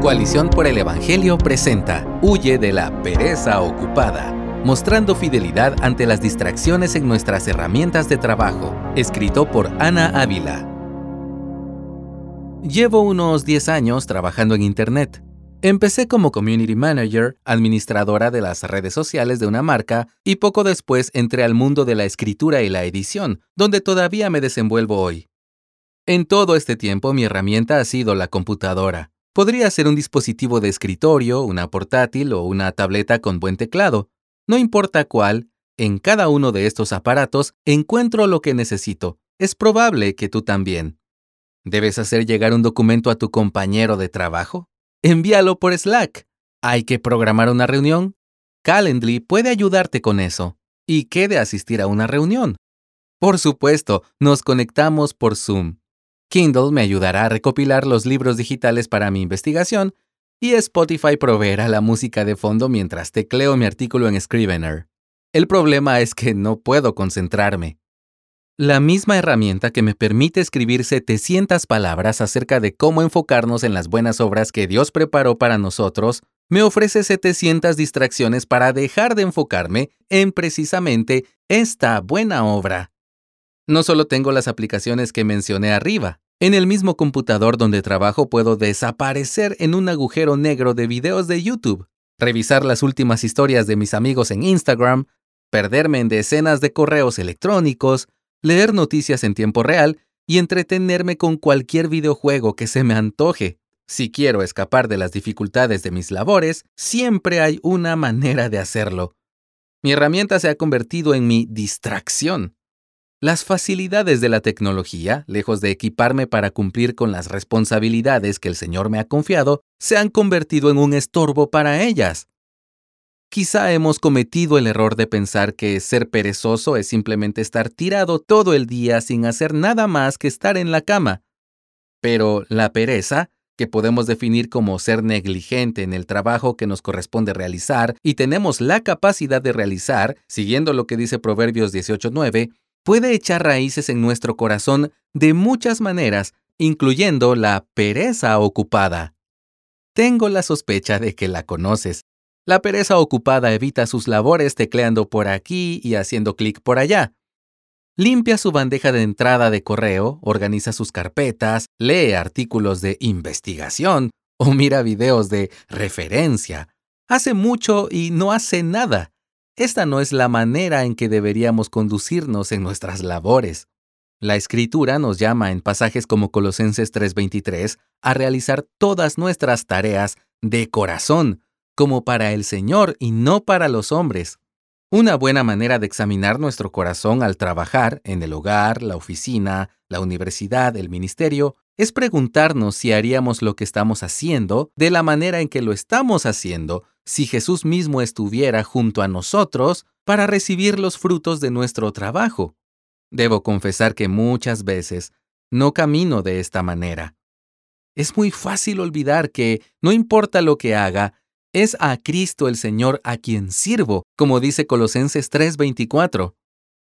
Coalición por el Evangelio presenta Huye de la pereza ocupada, mostrando fidelidad ante las distracciones en nuestras herramientas de trabajo, escrito por Ana Ávila. Llevo unos 10 años trabajando en Internet. Empecé como Community Manager, administradora de las redes sociales de una marca, y poco después entré al mundo de la escritura y la edición, donde todavía me desenvuelvo hoy. En todo este tiempo mi herramienta ha sido la computadora. Podría ser un dispositivo de escritorio, una portátil o una tableta con buen teclado. No importa cuál, en cada uno de estos aparatos encuentro lo que necesito. Es probable que tú también. ¿Debes hacer llegar un documento a tu compañero de trabajo? Envíalo por Slack. ¿Hay que programar una reunión? Calendly puede ayudarte con eso. ¿Y qué de asistir a una reunión? Por supuesto, nos conectamos por Zoom. Kindle me ayudará a recopilar los libros digitales para mi investigación y Spotify proveerá la música de fondo mientras tecleo mi artículo en Scrivener. El problema es que no puedo concentrarme. La misma herramienta que me permite escribir 700 palabras acerca de cómo enfocarnos en las buenas obras que Dios preparó para nosotros, me ofrece 700 distracciones para dejar de enfocarme en precisamente esta buena obra. No solo tengo las aplicaciones que mencioné arriba. En el mismo computador donde trabajo puedo desaparecer en un agujero negro de videos de YouTube, revisar las últimas historias de mis amigos en Instagram, perderme en decenas de correos electrónicos, leer noticias en tiempo real y entretenerme con cualquier videojuego que se me antoje. Si quiero escapar de las dificultades de mis labores, siempre hay una manera de hacerlo. Mi herramienta se ha convertido en mi distracción. Las facilidades de la tecnología, lejos de equiparme para cumplir con las responsabilidades que el Señor me ha confiado, se han convertido en un estorbo para ellas. Quizá hemos cometido el error de pensar que ser perezoso es simplemente estar tirado todo el día sin hacer nada más que estar en la cama. Pero la pereza, que podemos definir como ser negligente en el trabajo que nos corresponde realizar y tenemos la capacidad de realizar, siguiendo lo que dice Proverbios 18.9, puede echar raíces en nuestro corazón de muchas maneras, incluyendo la pereza ocupada. Tengo la sospecha de que la conoces. La pereza ocupada evita sus labores tecleando por aquí y haciendo clic por allá. Limpia su bandeja de entrada de correo, organiza sus carpetas, lee artículos de investigación o mira videos de referencia. Hace mucho y no hace nada. Esta no es la manera en que deberíamos conducirnos en nuestras labores. La Escritura nos llama en pasajes como Colosenses 3:23 a realizar todas nuestras tareas de corazón, como para el Señor y no para los hombres. Una buena manera de examinar nuestro corazón al trabajar en el hogar, la oficina, la universidad, el ministerio, es preguntarnos si haríamos lo que estamos haciendo de la manera en que lo estamos haciendo si Jesús mismo estuviera junto a nosotros para recibir los frutos de nuestro trabajo. Debo confesar que muchas veces no camino de esta manera. Es muy fácil olvidar que, no importa lo que haga, es a Cristo el Señor a quien sirvo, como dice Colosenses 3:24.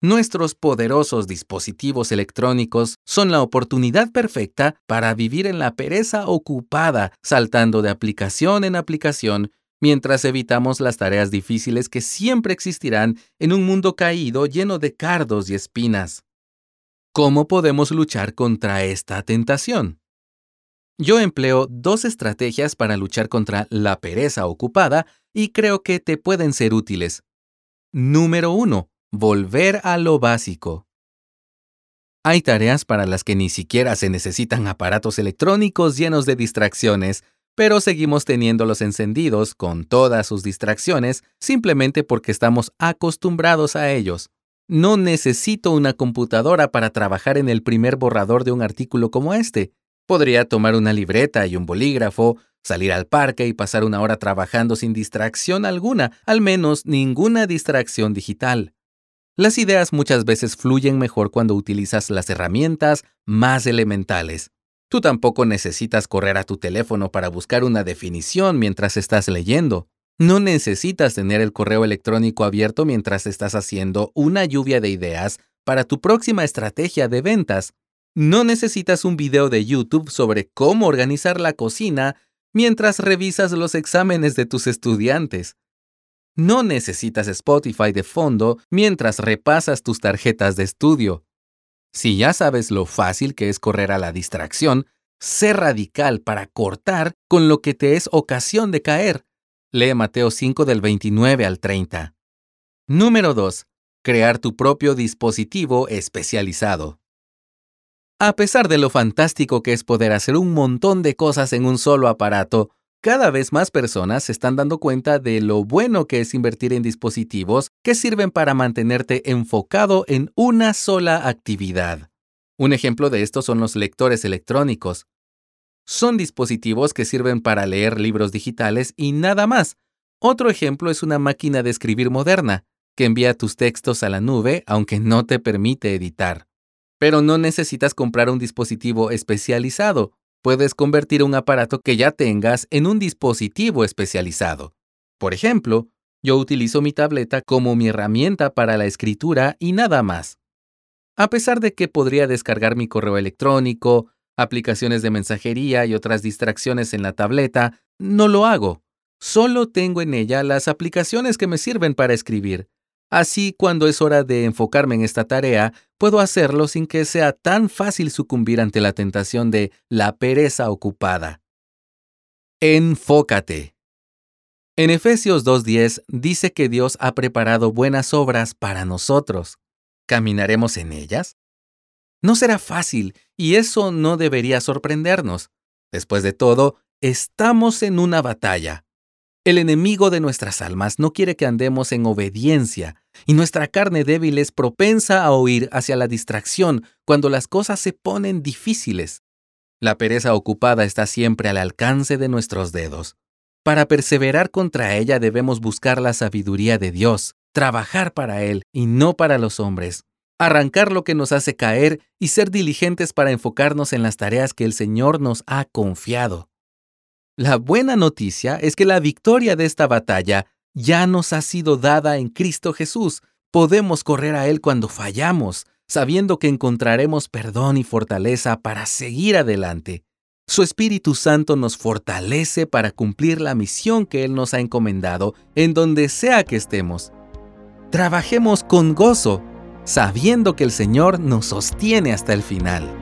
Nuestros poderosos dispositivos electrónicos son la oportunidad perfecta para vivir en la pereza ocupada, saltando de aplicación en aplicación, mientras evitamos las tareas difíciles que siempre existirán en un mundo caído lleno de cardos y espinas. ¿Cómo podemos luchar contra esta tentación? Yo empleo dos estrategias para luchar contra la pereza ocupada y creo que te pueden ser útiles. Número 1 Volver a lo básico. Hay tareas para las que ni siquiera se necesitan aparatos electrónicos llenos de distracciones, pero seguimos teniéndolos encendidos con todas sus distracciones simplemente porque estamos acostumbrados a ellos. No necesito una computadora para trabajar en el primer borrador de un artículo como este. Podría tomar una libreta y un bolígrafo, salir al parque y pasar una hora trabajando sin distracción alguna, al menos ninguna distracción digital. Las ideas muchas veces fluyen mejor cuando utilizas las herramientas más elementales. Tú tampoco necesitas correr a tu teléfono para buscar una definición mientras estás leyendo. No necesitas tener el correo electrónico abierto mientras estás haciendo una lluvia de ideas para tu próxima estrategia de ventas. No necesitas un video de YouTube sobre cómo organizar la cocina mientras revisas los exámenes de tus estudiantes. No necesitas Spotify de fondo mientras repasas tus tarjetas de estudio. Si ya sabes lo fácil que es correr a la distracción, sé radical para cortar con lo que te es ocasión de caer. Lee Mateo 5 del 29 al 30. Número 2. Crear tu propio dispositivo especializado. A pesar de lo fantástico que es poder hacer un montón de cosas en un solo aparato, cada vez más personas se están dando cuenta de lo bueno que es invertir en dispositivos que sirven para mantenerte enfocado en una sola actividad. Un ejemplo de esto son los lectores electrónicos. Son dispositivos que sirven para leer libros digitales y nada más. Otro ejemplo es una máquina de escribir moderna, que envía tus textos a la nube aunque no te permite editar. Pero no necesitas comprar un dispositivo especializado. Puedes convertir un aparato que ya tengas en un dispositivo especializado. Por ejemplo, yo utilizo mi tableta como mi herramienta para la escritura y nada más. A pesar de que podría descargar mi correo electrónico, aplicaciones de mensajería y otras distracciones en la tableta, no lo hago. Solo tengo en ella las aplicaciones que me sirven para escribir. Así, cuando es hora de enfocarme en esta tarea, puedo hacerlo sin que sea tan fácil sucumbir ante la tentación de la pereza ocupada. Enfócate. En Efesios 2.10 dice que Dios ha preparado buenas obras para nosotros. ¿Caminaremos en ellas? No será fácil, y eso no debería sorprendernos. Después de todo, estamos en una batalla. El enemigo de nuestras almas no quiere que andemos en obediencia, y nuestra carne débil es propensa a huir hacia la distracción cuando las cosas se ponen difíciles. La pereza ocupada está siempre al alcance de nuestros dedos. Para perseverar contra ella debemos buscar la sabiduría de Dios, trabajar para Él y no para los hombres, arrancar lo que nos hace caer y ser diligentes para enfocarnos en las tareas que el Señor nos ha confiado. La buena noticia es que la victoria de esta batalla ya nos ha sido dada en Cristo Jesús. Podemos correr a Él cuando fallamos, sabiendo que encontraremos perdón y fortaleza para seguir adelante. Su Espíritu Santo nos fortalece para cumplir la misión que Él nos ha encomendado en donde sea que estemos. Trabajemos con gozo, sabiendo que el Señor nos sostiene hasta el final.